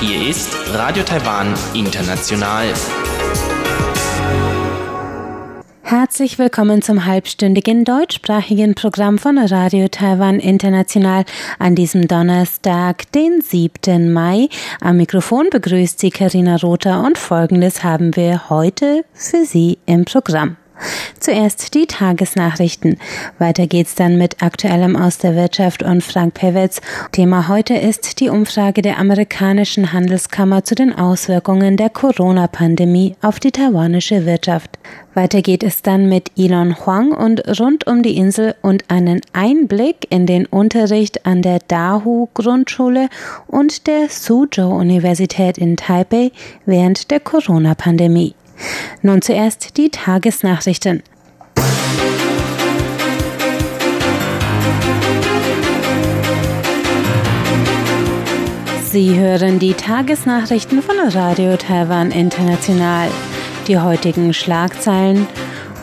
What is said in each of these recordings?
Hier ist Radio Taiwan International. Herzlich willkommen zum halbstündigen deutschsprachigen Programm von Radio Taiwan International an diesem Donnerstag, den 7. Mai. Am Mikrofon begrüßt Sie Karina Rother und Folgendes haben wir heute für Sie im Programm. Zuerst die Tagesnachrichten. Weiter geht's dann mit Aktuellem aus der Wirtschaft und Frank Pewitz. Thema heute ist die Umfrage der amerikanischen Handelskammer zu den Auswirkungen der Corona-Pandemie auf die taiwanische Wirtschaft. Weiter geht es dann mit Elon Huang und rund um die Insel und einen Einblick in den Unterricht an der Dahu Grundschule und der Suzhou Universität in Taipei während der Corona-Pandemie. Nun zuerst die Tagesnachrichten. Sie hören die Tagesnachrichten von Radio Taiwan International. Die heutigen Schlagzeilen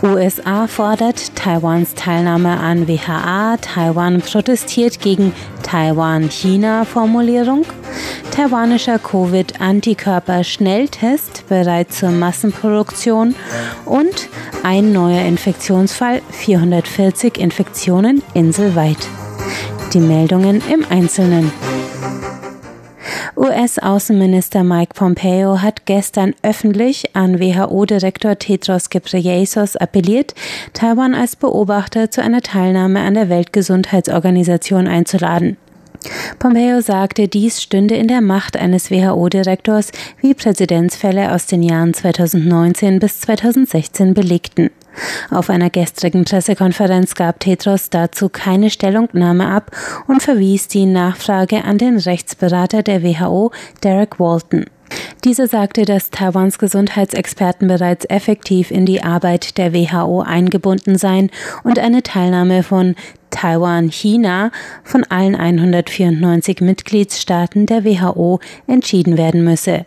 USA fordert Taiwans Teilnahme an WHA. Taiwan protestiert gegen Taiwan-China-Formulierung. Taiwanischer Covid-Antikörper-Schnelltest bereit zur Massenproduktion. Und ein neuer Infektionsfall, 440 Infektionen inselweit. Die Meldungen im Einzelnen. US-Außenminister Mike Pompeo hat gestern öffentlich an WHO-Direktor Tedros Ghebreyesus appelliert, Taiwan als Beobachter zu einer Teilnahme an der Weltgesundheitsorganisation einzuladen. Pompeo sagte, dies stünde in der Macht eines WHO-Direktors, wie Präzedenzfälle aus den Jahren 2019 bis 2016 belegten. Auf einer gestrigen Pressekonferenz gab Tedros dazu keine Stellungnahme ab und verwies die Nachfrage an den Rechtsberater der WHO, Derek Walton. Dieser sagte, dass Taiwans Gesundheitsexperten bereits effektiv in die Arbeit der WHO eingebunden seien und eine Teilnahme von Taiwan, China von allen 194 Mitgliedstaaten der WHO entschieden werden müsse.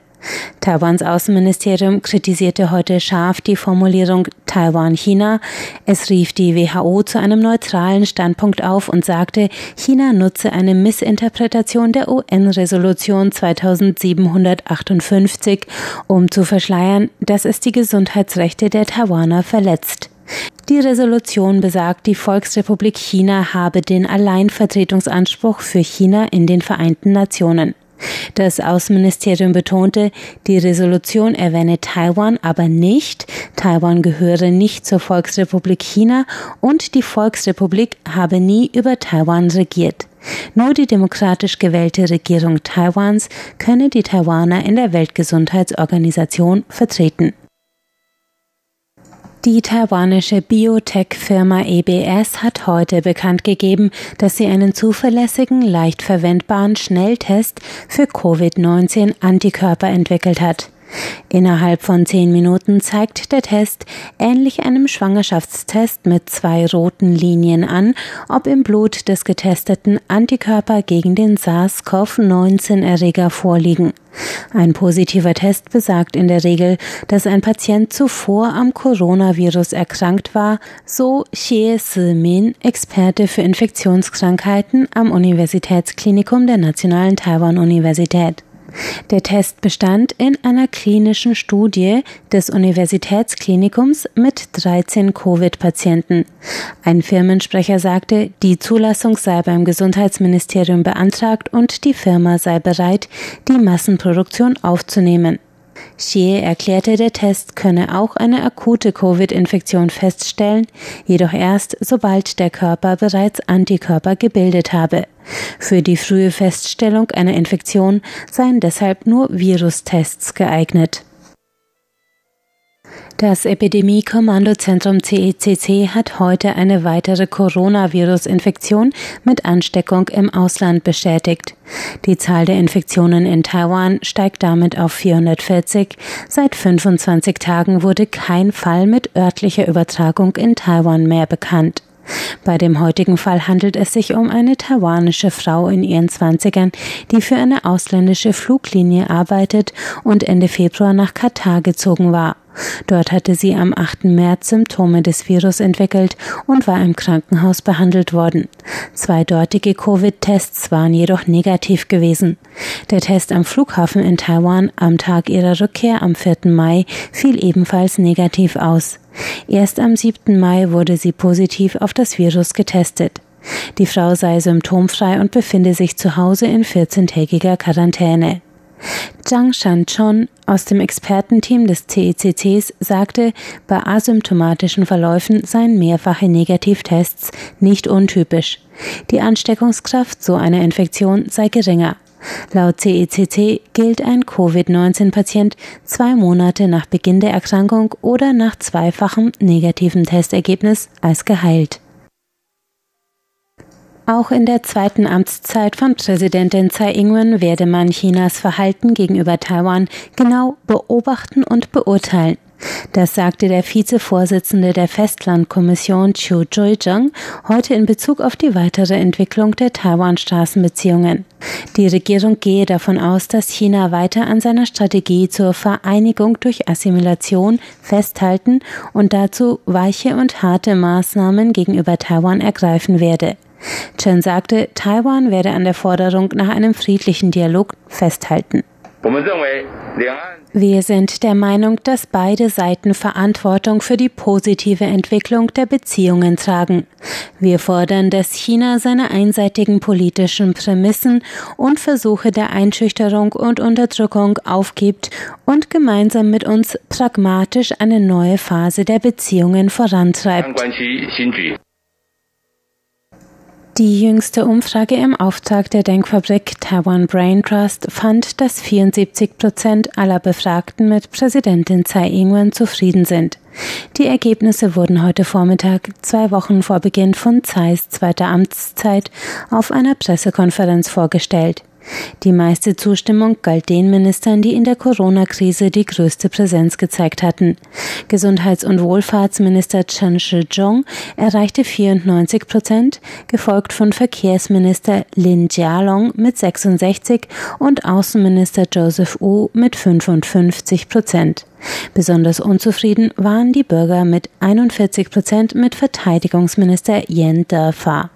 Taiwans Außenministerium kritisierte heute scharf die Formulierung Taiwan-China. Es rief die WHO zu einem neutralen Standpunkt auf und sagte, China nutze eine Missinterpretation der UN-Resolution 2758, um zu verschleiern, dass es die Gesundheitsrechte der Taiwaner verletzt. Die Resolution besagt, die Volksrepublik China habe den Alleinvertretungsanspruch für China in den Vereinten Nationen. Das Außenministerium betonte, die Resolution erwähne Taiwan aber nicht, Taiwan gehöre nicht zur Volksrepublik China und die Volksrepublik habe nie über Taiwan regiert. Nur die demokratisch gewählte Regierung Taiwans könne die Taiwaner in der Weltgesundheitsorganisation vertreten. Die taiwanische Biotech-Firma EBS hat heute bekannt gegeben, dass sie einen zuverlässigen, leicht verwendbaren Schnelltest für Covid-19-Antikörper entwickelt hat. Innerhalb von zehn Minuten zeigt der Test ähnlich einem Schwangerschaftstest mit zwei roten Linien an, ob im Blut des Getesteten Antikörper gegen den SARS-CoV-19-Erreger vorliegen. Ein positiver Test besagt in der Regel, dass ein Patient zuvor am Coronavirus erkrankt war, so Xie Si-min, Experte für Infektionskrankheiten am Universitätsklinikum der Nationalen Taiwan-Universität. Der Test bestand in einer klinischen Studie des Universitätsklinikums mit 13 Covid-Patienten. Ein Firmensprecher sagte, die Zulassung sei beim Gesundheitsministerium beantragt und die Firma sei bereit, die Massenproduktion aufzunehmen. Xie erklärte, der Test könne auch eine akute Covid-Infektion feststellen, jedoch erst sobald der Körper bereits Antikörper gebildet habe. Für die frühe Feststellung einer Infektion seien deshalb nur Virustests geeignet. Das Epidemie-Kommandozentrum CECC e hat heute eine weitere Coronavirus-Infektion mit Ansteckung im Ausland bestätigt. Die Zahl der Infektionen in Taiwan steigt damit auf 440. Seit 25 Tagen wurde kein Fall mit örtlicher Übertragung in Taiwan mehr bekannt. Bei dem heutigen Fall handelt es sich um eine taiwanische Frau in ihren Zwanzigern, die für eine ausländische Fluglinie arbeitet und Ende Februar nach Katar gezogen war. Dort hatte sie am 8. März Symptome des Virus entwickelt und war im Krankenhaus behandelt worden. Zwei dortige Covid-Tests waren jedoch negativ gewesen. Der Test am Flughafen in Taiwan am Tag ihrer Rückkehr am 4. Mai fiel ebenfalls negativ aus. Erst am 7. Mai wurde sie positiv auf das Virus getestet. Die Frau sei symptomfrei und befinde sich zu Hause in 14-tägiger Quarantäne. Zhang Shanchon aus dem Expertenteam des CECCs sagte, bei asymptomatischen Verläufen seien mehrfache Negativtests nicht untypisch. Die Ansteckungskraft so einer Infektion sei geringer. Laut CECC gilt ein Covid-19-Patient zwei Monate nach Beginn der Erkrankung oder nach zweifachem negativen Testergebnis als geheilt. Auch in der zweiten Amtszeit von Präsidentin Tsai Ing-wen werde man Chinas Verhalten gegenüber Taiwan genau beobachten und beurteilen. Das sagte der Vizevorsitzende der Festlandkommission Chiu Joy-jung heute in Bezug auf die weitere Entwicklung der Taiwan-Straßenbeziehungen. Die Regierung gehe davon aus, dass China weiter an seiner Strategie zur Vereinigung durch Assimilation festhalten und dazu weiche und harte Maßnahmen gegenüber Taiwan ergreifen werde. Chen sagte, Taiwan werde an der Forderung nach einem friedlichen Dialog festhalten. Wir sind der Meinung, dass beide Seiten Verantwortung für die positive Entwicklung der Beziehungen tragen. Wir fordern, dass China seine einseitigen politischen Prämissen und Versuche der Einschüchterung und Unterdrückung aufgibt und gemeinsam mit uns pragmatisch eine neue Phase der Beziehungen vorantreibt. Die jüngste Umfrage im Auftrag der Denkfabrik Taiwan Brain Trust fand, dass 74 Prozent aller Befragten mit Präsidentin Tsai Ing-wen zufrieden sind. Die Ergebnisse wurden heute Vormittag, zwei Wochen vor Beginn von Tsais zweiter Amtszeit, auf einer Pressekonferenz vorgestellt. Die meiste Zustimmung galt den Ministern, die in der Corona-Krise die größte Präsenz gezeigt hatten. Gesundheits- und Wohlfahrtsminister Chen Shih-chung erreichte 94 Prozent, gefolgt von Verkehrsminister Lin Jialong mit 66 und Außenminister Joseph Wu mit 55 Prozent. Besonders unzufrieden waren die Bürger mit 41 Prozent mit Verteidigungsminister Yen Defa.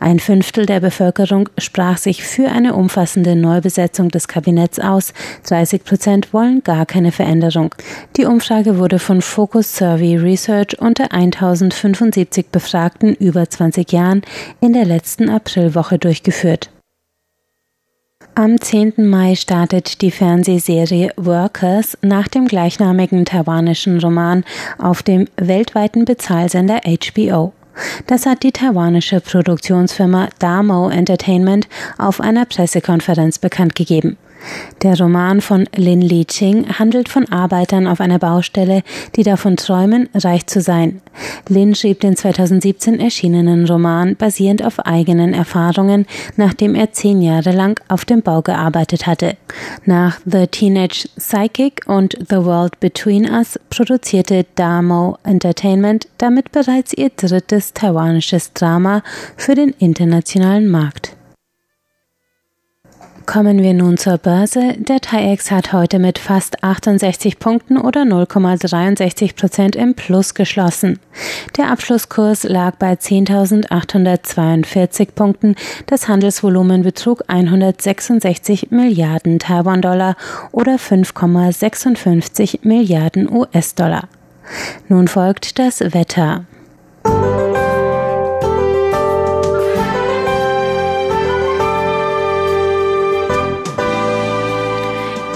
Ein Fünftel der Bevölkerung sprach sich für eine umfassende Neubesetzung des Kabinetts aus, 30 Prozent wollen gar keine Veränderung. Die Umfrage wurde von Focus Survey Research unter 1075 Befragten über 20 Jahren in der letzten Aprilwoche durchgeführt. Am 10. Mai startet die Fernsehserie Workers nach dem gleichnamigen taiwanischen Roman auf dem weltweiten Bezahlsender HBO. Das hat die taiwanische Produktionsfirma Damo Entertainment auf einer Pressekonferenz bekannt gegeben. Der Roman von Lin Li Ching handelt von Arbeitern auf einer Baustelle, die davon träumen, reich zu sein. Lin schrieb den 2017 erschienenen Roman basierend auf eigenen Erfahrungen, nachdem er zehn Jahre lang auf dem Bau gearbeitet hatte. Nach The Teenage Psychic und The World Between Us produzierte Damo Entertainment damit bereits ihr drittes taiwanisches Drama für den internationalen Markt. Kommen wir nun zur Börse. Der TAIEX hat heute mit fast 68 Punkten oder 0,63 Prozent im Plus geschlossen. Der Abschlusskurs lag bei 10.842 Punkten. Das Handelsvolumen betrug 166 Milliarden Taiwan-Dollar oder 5,56 Milliarden US-Dollar. Nun folgt das Wetter.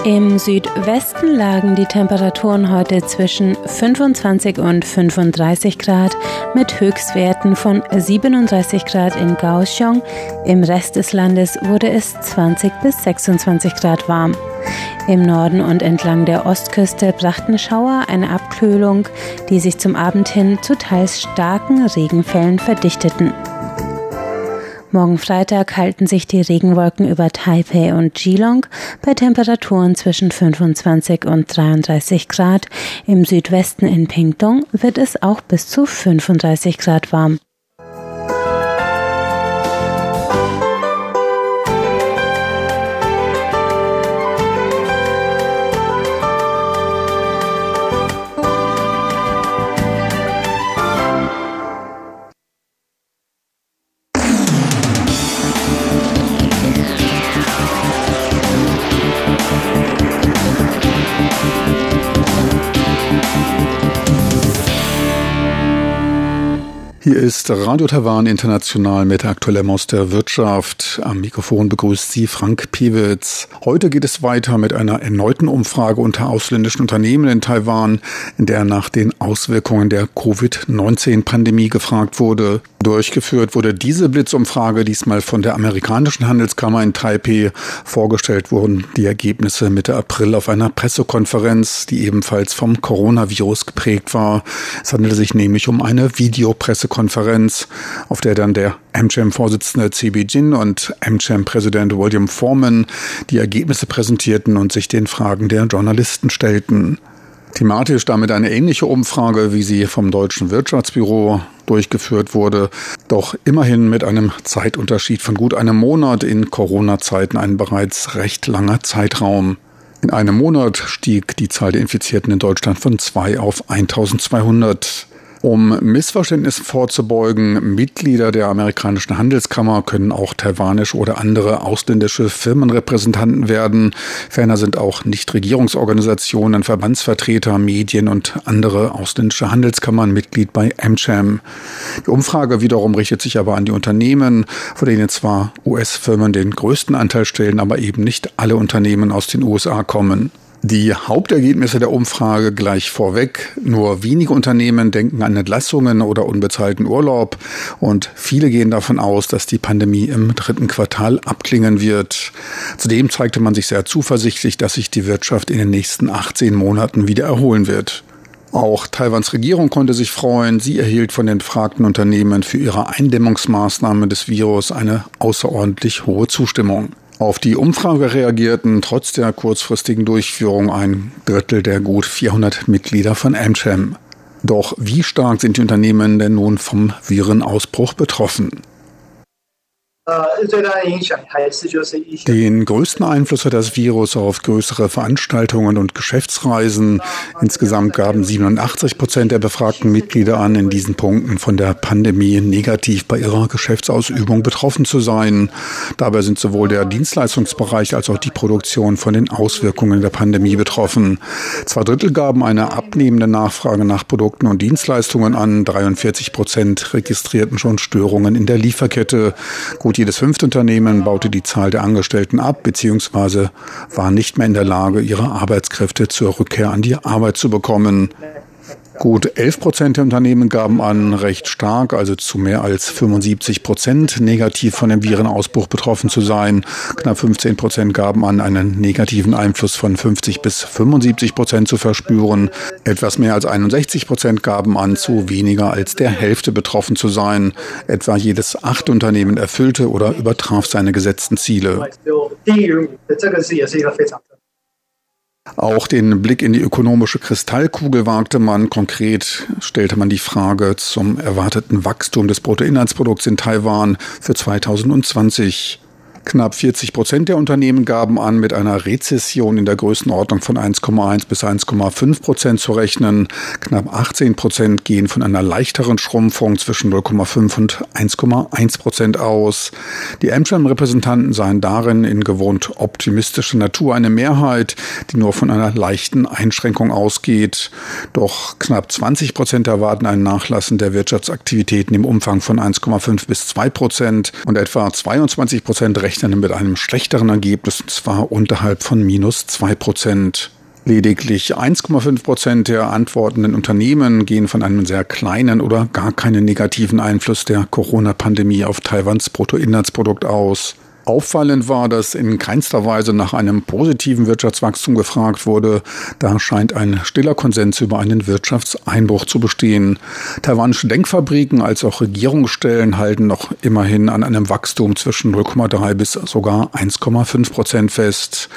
Im Südwesten lagen die Temperaturen heute zwischen 25 und 35 Grad mit Höchstwerten von 37 Grad in Kaohsiung. Im Rest des Landes wurde es 20 bis 26 Grad warm. Im Norden und entlang der Ostküste brachten Schauer eine Abkühlung, die sich zum Abend hin zu teils starken Regenfällen verdichteten. Morgen Freitag halten sich die Regenwolken über Taipei und Geelong bei Temperaturen zwischen 25 und 33 Grad. Im Südwesten in Pingtung wird es auch bis zu 35 Grad warm. Hier ist Radio Taiwan International mit aktuellem aus der Wirtschaft. Am Mikrofon begrüßt Sie Frank Piewitz. Heute geht es weiter mit einer erneuten Umfrage unter ausländischen Unternehmen in Taiwan, in der nach den Auswirkungen der Covid-19-Pandemie gefragt wurde. Durchgeführt wurde diese Blitzumfrage diesmal von der amerikanischen Handelskammer in Taipei. Vorgestellt wurden die Ergebnisse Mitte April auf einer Pressekonferenz, die ebenfalls vom Coronavirus geprägt war. Es handelte sich nämlich um eine Videopressekonferenz Pressekonferenz, auf der dann der AmCham-Vorsitzende CB Jin und AmCham-Präsident William Foreman die Ergebnisse präsentierten und sich den Fragen der Journalisten stellten. Thematisch damit eine ähnliche Umfrage, wie sie vom Deutschen Wirtschaftsbüro durchgeführt wurde, doch immerhin mit einem Zeitunterschied von gut einem Monat in Corona-Zeiten ein bereits recht langer Zeitraum. In einem Monat stieg die Zahl der Infizierten in Deutschland von 2 auf 1200. Um Missverständnissen vorzubeugen, Mitglieder der amerikanischen Handelskammer können auch taiwanische oder andere ausländische Firmenrepräsentanten werden. Ferner sind auch Nichtregierungsorganisationen, Verbandsvertreter, Medien und andere ausländische Handelskammern Mitglied bei AmCham. Die Umfrage wiederum richtet sich aber an die Unternehmen, von denen zwar US-Firmen den größten Anteil stellen, aber eben nicht alle Unternehmen aus den USA kommen. Die Hauptergebnisse der Umfrage gleich vorweg. Nur wenige Unternehmen denken an Entlassungen oder unbezahlten Urlaub und viele gehen davon aus, dass die Pandemie im dritten Quartal abklingen wird. Zudem zeigte man sich sehr zuversichtlich, dass sich die Wirtschaft in den nächsten 18 Monaten wieder erholen wird. Auch Taiwans Regierung konnte sich freuen. Sie erhielt von den befragten Unternehmen für ihre Eindämmungsmaßnahmen des Virus eine außerordentlich hohe Zustimmung. Auf die Umfrage reagierten trotz der kurzfristigen Durchführung ein Drittel der gut 400 Mitglieder von AmCham. Doch wie stark sind die Unternehmen denn nun vom Virenausbruch betroffen? Den größten Einfluss hat das Virus auf größere Veranstaltungen und Geschäftsreisen. Insgesamt gaben 87 Prozent der befragten Mitglieder an, in diesen Punkten von der Pandemie negativ bei ihrer Geschäftsausübung betroffen zu sein. Dabei sind sowohl der Dienstleistungsbereich als auch die Produktion von den Auswirkungen der Pandemie betroffen. Zwei Drittel gaben eine abnehmende Nachfrage nach Produkten und Dienstleistungen an. 43 Prozent registrierten schon Störungen in der Lieferkette. Gut jedes fünfte Unternehmen baute die Zahl der Angestellten ab bzw. war nicht mehr in der Lage, ihre Arbeitskräfte zur Rückkehr an die Arbeit zu bekommen. Gut 11 Prozent der Unternehmen gaben an, recht stark, also zu mehr als 75 Prozent negativ von dem Virenausbruch betroffen zu sein. Knapp 15 Prozent gaben an, einen negativen Einfluss von 50 bis 75 Prozent zu verspüren. Etwas mehr als 61 Prozent gaben an, zu weniger als der Hälfte betroffen zu sein. Etwa jedes achte Unternehmen erfüllte oder übertraf seine gesetzten Ziele. Auch den Blick in die ökonomische Kristallkugel wagte man. Konkret stellte man die Frage zum erwarteten Wachstum des Bruttoinlandsprodukts in Taiwan für 2020. Knapp 40 Prozent der Unternehmen gaben an, mit einer Rezession in der Größenordnung von 1,1 bis 1,5 Prozent zu rechnen. Knapp 18 Prozent gehen von einer leichteren Schrumpfung zwischen 0,5 und 1,1 Prozent aus. Die Amsterdam-Repräsentanten seien darin in gewohnt optimistischer Natur eine Mehrheit, die nur von einer leichten Einschränkung ausgeht. Doch knapp 20 Prozent erwarten ein Nachlassen der Wirtschaftsaktivitäten im Umfang von 1,5 bis 2 Prozent und etwa 22 Prozent rechnen rechnen mit einem schlechteren Ergebnis, und zwar unterhalb von minus zwei Prozent. Lediglich 1,5 Prozent der antwortenden Unternehmen gehen von einem sehr kleinen oder gar keinen negativen Einfluss der Corona-Pandemie auf Taiwans Bruttoinlandsprodukt aus. Auffallend war, dass in keinster Weise nach einem positiven Wirtschaftswachstum gefragt wurde. Da scheint ein stiller Konsens über einen Wirtschaftseinbruch zu bestehen. Taiwanische Denkfabriken als auch Regierungsstellen halten noch immerhin an einem Wachstum zwischen 0,3 bis sogar 1,5 Prozent fest.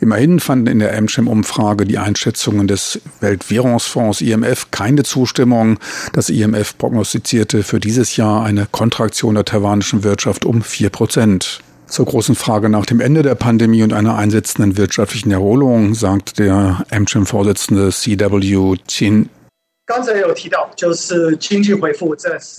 Immerhin fanden in der Amcham-Umfrage die Einschätzungen des Weltwährungsfonds IMF keine Zustimmung. Das IMF prognostizierte für dieses Jahr eine Kontraktion der taiwanischen Wirtschaft um 4 Prozent. Zur großen Frage nach dem Ende der Pandemie und einer einsetzenden wirtschaftlichen Erholung sagt der AmCham-Vorsitzende CW Chin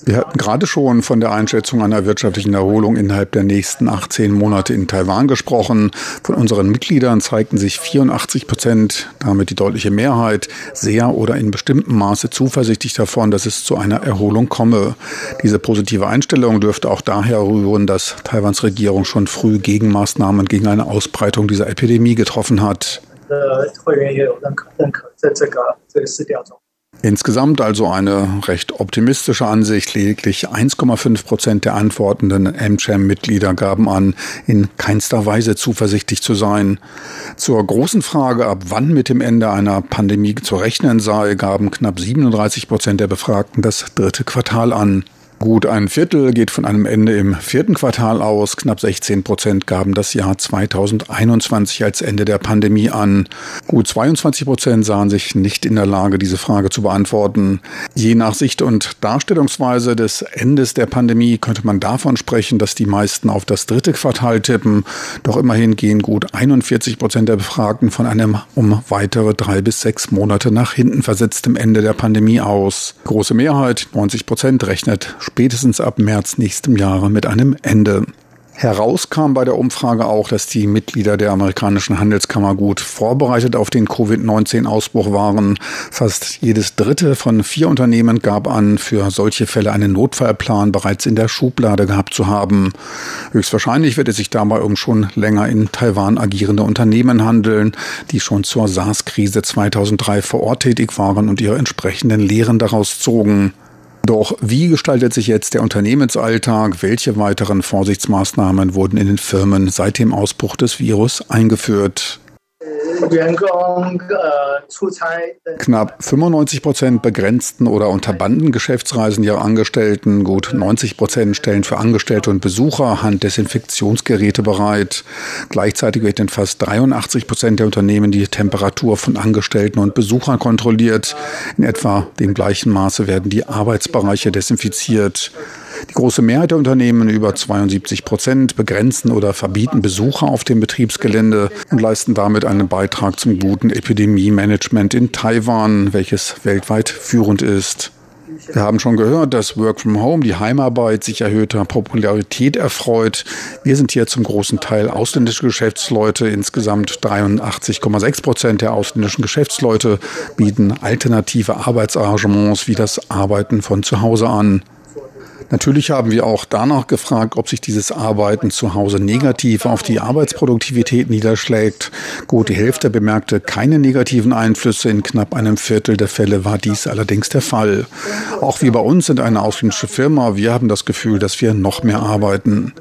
wir hatten gerade schon von der Einschätzung einer wirtschaftlichen Erholung innerhalb der nächsten 18 Monate in Taiwan gesprochen. Von unseren Mitgliedern zeigten sich 84 Prozent, damit die deutliche Mehrheit, sehr oder in bestimmtem Maße zuversichtlich davon, dass es zu einer Erholung komme. Diese positive Einstellung dürfte auch daher rühren, dass Taiwans Regierung schon früh Gegenmaßnahmen gegen eine Ausbreitung dieser Epidemie getroffen hat. Insgesamt also eine recht optimistische Ansicht. Lediglich 1,5 Prozent der antwortenden MCHAM-Mitglieder gaben an, in keinster Weise zuversichtlich zu sein. Zur großen Frage, ab wann mit dem Ende einer Pandemie zu rechnen sei, gaben knapp 37 Prozent der Befragten das dritte Quartal an. Gut ein Viertel geht von einem Ende im vierten Quartal aus. Knapp 16 Prozent gaben das Jahr 2021 als Ende der Pandemie an. Gut 22 Prozent sahen sich nicht in der Lage, diese Frage zu beantworten. Je nach Sicht und Darstellungsweise des Endes der Pandemie könnte man davon sprechen, dass die meisten auf das dritte Quartal tippen. Doch immerhin gehen gut 41 Prozent der Befragten von einem um weitere drei bis sechs Monate nach hinten versetztem Ende der Pandemie aus. Große Mehrheit, 90 Prozent, rechnet spätestens ab März nächstem Jahre mit einem Ende. Heraus kam bei der Umfrage auch, dass die Mitglieder der amerikanischen Handelskammer gut vorbereitet auf den Covid-19-Ausbruch waren. Fast jedes dritte von vier Unternehmen gab an, für solche Fälle einen Notfallplan bereits in der Schublade gehabt zu haben. Höchstwahrscheinlich wird es sich dabei um schon länger in Taiwan agierende Unternehmen handeln, die schon zur SARS-Krise 2003 vor Ort tätig waren und ihre entsprechenden Lehren daraus zogen. Doch wie gestaltet sich jetzt der Unternehmensalltag? Welche weiteren Vorsichtsmaßnahmen wurden in den Firmen seit dem Ausbruch des Virus eingeführt? Knapp 95 Prozent begrenzten oder unterbanden Geschäftsreisen ihrer Angestellten. Gut 90 Prozent stellen für Angestellte und Besucher Handdesinfektionsgeräte bereit. Gleichzeitig wird in fast 83 Prozent der Unternehmen die Temperatur von Angestellten und Besuchern kontrolliert. In etwa dem gleichen Maße werden die Arbeitsbereiche desinfiziert. Die große Mehrheit der Unternehmen, über 72 Prozent, begrenzen oder verbieten Besucher auf dem Betriebsgelände und leisten damit einen Beitrag zum guten Epidemie-Management in Taiwan, welches weltweit führend ist. Wir haben schon gehört, dass Work from Home, die Heimarbeit, sich erhöhter Popularität erfreut. Wir sind hier zum großen Teil ausländische Geschäftsleute. Insgesamt 83,6 Prozent der ausländischen Geschäftsleute bieten alternative Arbeitsarrangements wie das Arbeiten von zu Hause an. Natürlich haben wir auch danach gefragt, ob sich dieses Arbeiten zu Hause negativ auf die Arbeitsproduktivität niederschlägt. Gut, die Hälfte bemerkte keine negativen Einflüsse. In knapp einem Viertel der Fälle war dies allerdings der Fall. Auch wir bei uns sind eine ausländische Firma. Wir haben das Gefühl, dass wir noch mehr arbeiten.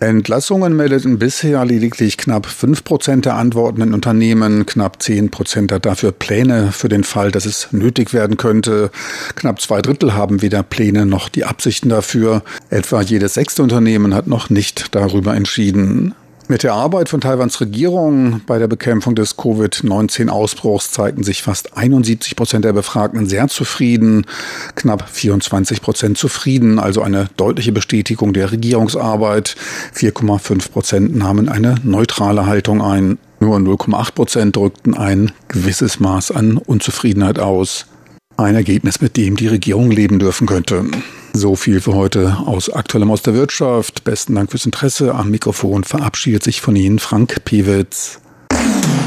Entlassungen meldeten bisher lediglich knapp 5 Prozent der antwortenden Unternehmen, knapp 10 Prozent hat dafür Pläne für den Fall, dass es nötig werden könnte. Knapp zwei Drittel haben weder Pläne noch die Absichten dafür. Etwa jedes sechste Unternehmen hat noch nicht darüber entschieden. Mit der Arbeit von Taiwans Regierung bei der Bekämpfung des Covid-19-Ausbruchs zeigten sich fast 71 Prozent der Befragten sehr zufrieden, knapp 24 Prozent zufrieden, also eine deutliche Bestätigung der Regierungsarbeit. 4,5 Prozent nahmen eine neutrale Haltung ein. Nur 0,8 Prozent drückten ein gewisses Maß an Unzufriedenheit aus ein Ergebnis, mit dem die Regierung leben dürfen könnte. So viel für heute aus Aktuellem aus der Wirtschaft. Besten Dank fürs Interesse. Am Mikrofon verabschiedet sich von Ihnen Frank Pewitz. Musik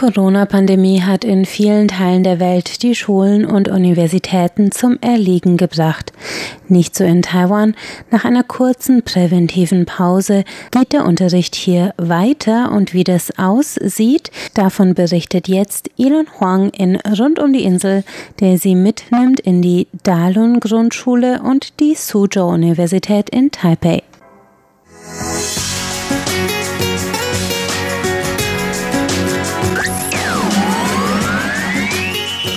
Corona-Pandemie hat in vielen Teilen der Welt die Schulen und Universitäten zum Erliegen gebracht. Nicht so in Taiwan. Nach einer kurzen präventiven Pause geht der Unterricht hier weiter und wie das aussieht, davon berichtet jetzt Elon Huang in Rund um die Insel, der sie mitnimmt in die Dalun Grundschule und die Suzhou Universität in Taipei.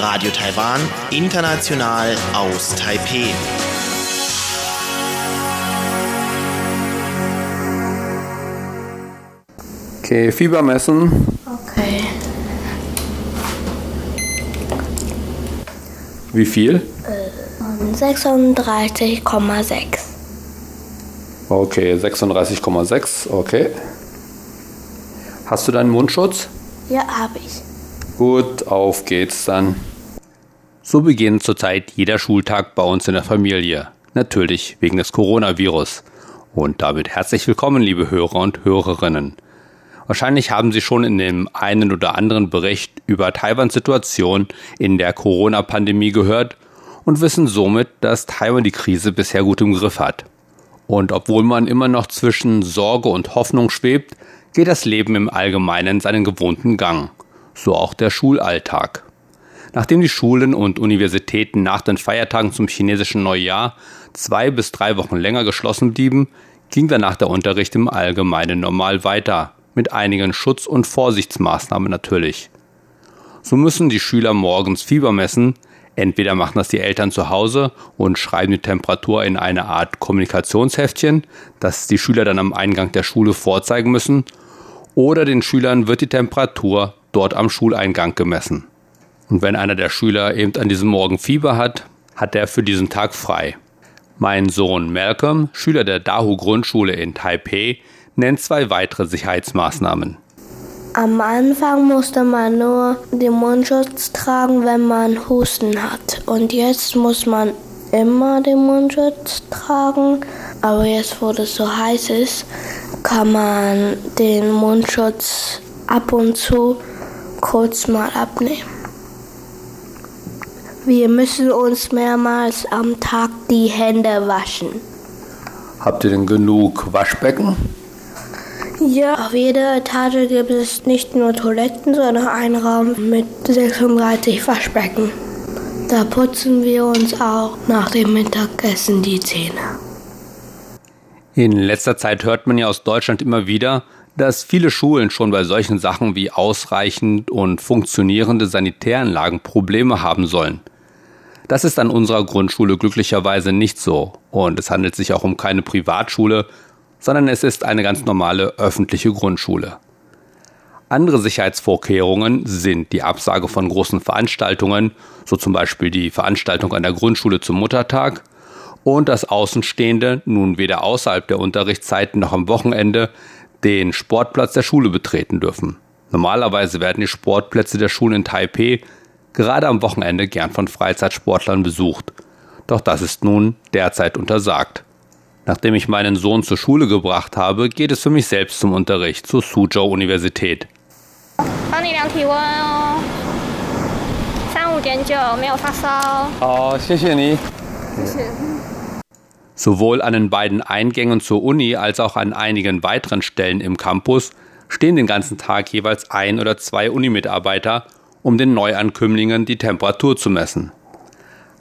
Radio Taiwan, international aus Taipeh. Okay, Fieber messen. Okay. Wie viel? 36,6. Okay, 36,6. Okay. Hast du deinen Mundschutz? Ja, habe ich. Gut, auf geht's dann. So beginnt zurzeit jeder Schultag bei uns in der Familie. Natürlich wegen des Coronavirus. Und damit herzlich willkommen, liebe Hörer und Hörerinnen. Wahrscheinlich haben Sie schon in dem einen oder anderen Bericht über Taiwans Situation in der Corona-Pandemie gehört und wissen somit, dass Taiwan die Krise bisher gut im Griff hat. Und obwohl man immer noch zwischen Sorge und Hoffnung schwebt, geht das Leben im Allgemeinen seinen gewohnten Gang. So auch der Schulalltag. Nachdem die Schulen und Universitäten nach den Feiertagen zum chinesischen Neujahr zwei bis drei Wochen länger geschlossen blieben, ging danach der Unterricht im Allgemeinen normal weiter, mit einigen Schutz- und Vorsichtsmaßnahmen natürlich. So müssen die Schüler morgens Fieber messen, entweder machen das die Eltern zu Hause und schreiben die Temperatur in eine Art Kommunikationsheftchen, das die Schüler dann am Eingang der Schule vorzeigen müssen, oder den Schülern wird die Temperatur dort am Schuleingang gemessen. Und wenn einer der Schüler eben an diesem Morgen Fieber hat, hat er für diesen Tag frei. Mein Sohn Malcolm, Schüler der Dahu Grundschule in Taipei, nennt zwei weitere Sicherheitsmaßnahmen. Am Anfang musste man nur den Mundschutz tragen, wenn man Husten hat. Und jetzt muss man immer den Mundschutz tragen. Aber jetzt, wo es so heiß ist, kann man den Mundschutz ab und zu kurz mal abnehmen. Wir müssen uns mehrmals am Tag die Hände waschen. Habt ihr denn genug Waschbecken? Ja, auf jeder Etage gibt es nicht nur Toiletten, sondern einen Raum mit 36 Waschbecken. Da putzen wir uns auch nach dem Mittagessen die Zähne. In letzter Zeit hört man ja aus Deutschland immer wieder, dass viele Schulen schon bei solchen Sachen wie ausreichend und funktionierende Sanitäranlagen Probleme haben sollen. Das ist an unserer Grundschule glücklicherweise nicht so und es handelt sich auch um keine Privatschule, sondern es ist eine ganz normale öffentliche Grundschule. Andere Sicherheitsvorkehrungen sind die Absage von großen Veranstaltungen, so zum Beispiel die Veranstaltung an der Grundschule zum Muttertag, und dass Außenstehende nun weder außerhalb der Unterrichtszeiten noch am Wochenende den Sportplatz der Schule betreten dürfen. Normalerweise werden die Sportplätze der Schulen in Taipei gerade am Wochenende gern von Freizeitsportlern besucht. Doch das ist nun derzeit untersagt. Nachdem ich meinen Sohn zur Schule gebracht habe, geht es für mich selbst zum Unterricht zur Suzhou Universität. Oh, Sowohl an den beiden Eingängen zur Uni als auch an einigen weiteren Stellen im Campus stehen den ganzen Tag jeweils ein oder zwei Unimitarbeiter, um den Neuankömmlingen die Temperatur zu messen.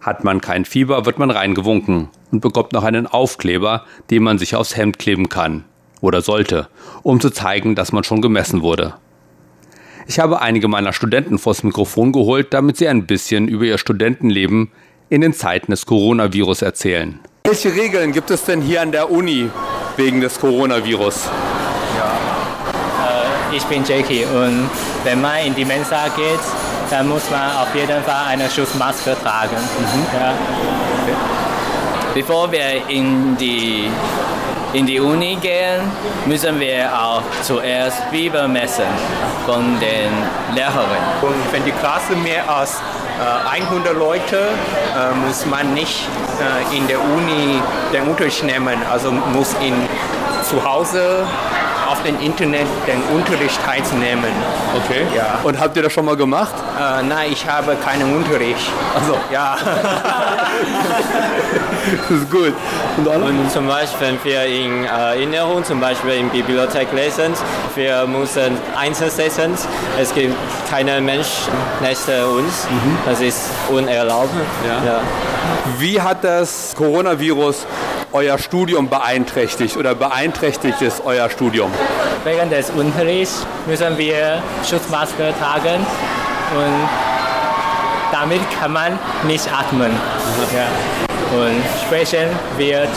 Hat man kein Fieber, wird man reingewunken und bekommt noch einen Aufkleber, den man sich aufs Hemd kleben kann oder sollte, um zu zeigen, dass man schon gemessen wurde. Ich habe einige meiner Studenten vors Mikrofon geholt, damit sie ein bisschen über ihr Studentenleben in den Zeiten des Coronavirus erzählen. Welche Regeln gibt es denn hier an der Uni wegen des Coronavirus? Ja, ich bin Jackie und wenn man in die Mensa geht, dann muss man auf jeden Fall eine Schutzmaske tragen. Mhm. Ja. Bevor wir in die, in die Uni gehen, müssen wir auch zuerst Fieber messen von den Lehrern. Und wenn die Klasse mehr als äh, 100 Leute, äh, muss man nicht äh, in der Uni den Unterricht nehmen, also muss in zu Hause auf dem Internet den Unterricht teilzunehmen. Okay. Ja. Und habt ihr das schon mal gemacht? Äh, nein, ich habe keinen Unterricht. Also, Ja. das ist gut. Und dann? Und zum Beispiel, wenn wir in äh, Erinnerung, zum Beispiel in Bibliothek lesen, wir müssen einzeln lesen. Es gibt keine Mensch neben uns. Das ist unerlaubt. Ja. Wie hat das Coronavirus euer Studium beeinträchtigt oder beeinträchtigt es euer Studium? Während des Unterrichts müssen wir Schutzmaske tragen und damit kann man nicht atmen. Ja. Und sprechen wird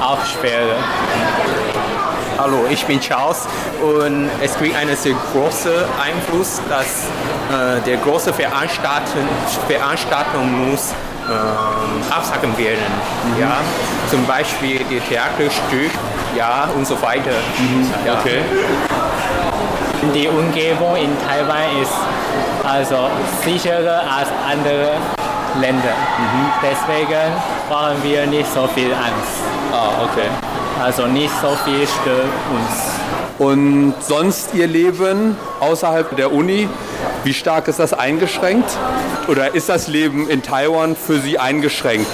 auch schwerer. Hallo, ich bin Charles und es kriegt einen sehr großen Einfluss, dass äh, der große Veranstaltung, Veranstaltung muss ähm, absagen werden. Ja, zum Beispiel die Theaterstück, ja und so weiter. Ja. Okay. Die Umgebung in Taiwan ist also sicherer als andere Länder. Deswegen brauchen wir nicht so viel Angst. Ah, okay. Also nicht so viel stört uns. Und sonst ihr Leben außerhalb der Uni, wie stark ist das eingeschränkt? Oder ist das Leben in Taiwan für Sie eingeschränkt?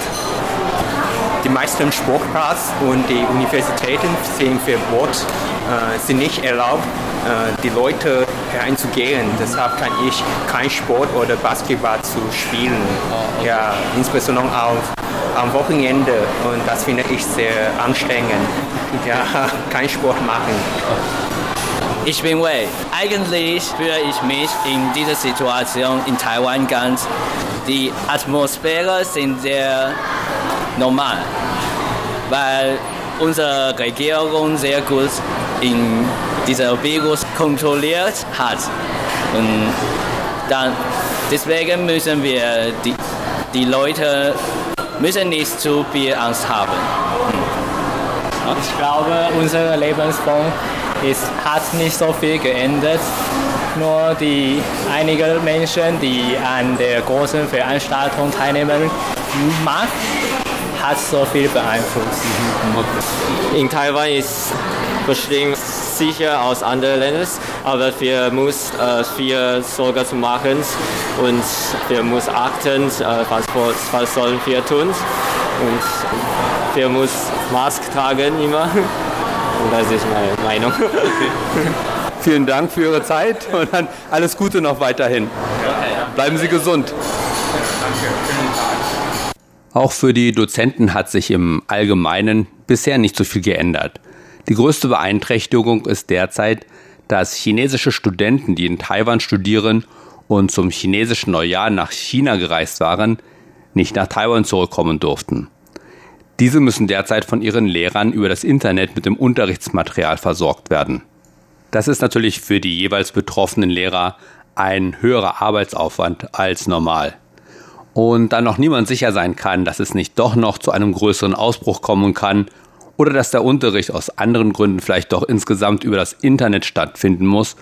Die meisten Sportplatz und die Universitäten sind verboten, äh, sind nicht erlaubt, äh, die Leute hereinzugehen. Deshalb kann ich kein Sport oder Basketball zu spielen. Ja, insbesondere auf, am Wochenende und das finde ich sehr anstrengend. Ja, kein Sport machen. Ich bin Wei. Eigentlich fühle ich mich in dieser Situation in Taiwan ganz. Die Atmosphäre sind sehr normal, weil unsere Regierung sehr gut in dieser Virus kontrolliert hat. Und dann, deswegen müssen wir die, die Leute müssen nicht zu viel Angst haben. Ich glaube, unsere Lebensform ist, hat nicht so viel geändert. Nur die einige Menschen, die an der großen Veranstaltung teilnehmen mag, hat so viel beeinflusst. In Taiwan ist bestimmt sicher aus anderen Ländern, aber wir müssen äh, viel Sorge machen und wir müssen achten, äh, was, was sollen wir tun und wir müssen Maske tragen immer. Und das ist meine Meinung. Vielen Dank für Ihre Zeit und dann alles Gute noch weiterhin. Bleiben Sie gesund. Auch für die Dozenten hat sich im Allgemeinen bisher nicht so viel geändert. Die größte Beeinträchtigung ist derzeit, dass chinesische Studenten, die in Taiwan studieren und zum chinesischen Neujahr nach China gereist waren, nicht nach Taiwan zurückkommen durften. Diese müssen derzeit von ihren Lehrern über das Internet mit dem Unterrichtsmaterial versorgt werden. Das ist natürlich für die jeweils betroffenen Lehrer ein höherer Arbeitsaufwand als normal. Und da noch niemand sicher sein kann, dass es nicht doch noch zu einem größeren Ausbruch kommen kann oder dass der Unterricht aus anderen Gründen vielleicht doch insgesamt über das Internet stattfinden muss,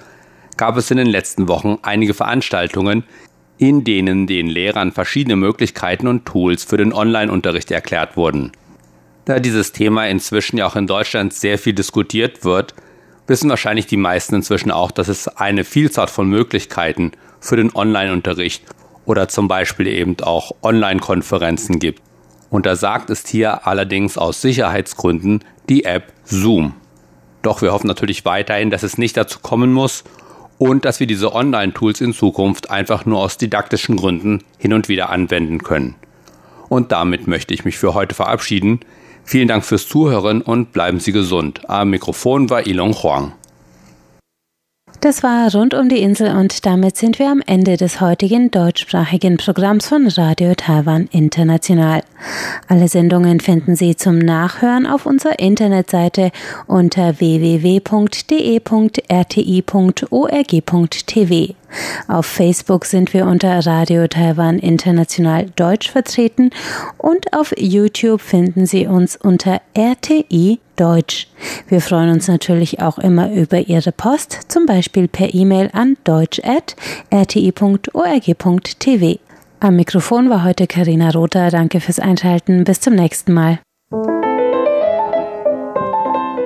gab es in den letzten Wochen einige Veranstaltungen, in denen den Lehrern verschiedene Möglichkeiten und Tools für den Online-Unterricht erklärt wurden. Da dieses Thema inzwischen ja auch in Deutschland sehr viel diskutiert wird, wissen wahrscheinlich die meisten inzwischen auch, dass es eine Vielzahl von Möglichkeiten für den Online-Unterricht oder zum Beispiel eben auch Online-Konferenzen gibt. Untersagt ist hier allerdings aus Sicherheitsgründen die App Zoom. Doch wir hoffen natürlich weiterhin, dass es nicht dazu kommen muss und dass wir diese Online-Tools in Zukunft einfach nur aus didaktischen Gründen hin und wieder anwenden können. Und damit möchte ich mich für heute verabschieden. Vielen Dank fürs Zuhören und bleiben Sie gesund. Am Mikrofon war Ilong Huang. Das war rund um die Insel und damit sind wir am Ende des heutigen deutschsprachigen Programms von Radio Taiwan International. Alle Sendungen finden Sie zum Nachhören auf unserer Internetseite unter www.de.rti.org.tv. Auf Facebook sind wir unter Radio Taiwan International Deutsch vertreten und auf YouTube finden Sie uns unter RTI Deutsch. Wir freuen uns natürlich auch immer über Ihre Post, zum Beispiel per E-Mail an deutsch.rti.org.tv. Am Mikrofon war heute Karina Rother. Danke fürs Einschalten. Bis zum nächsten Mal.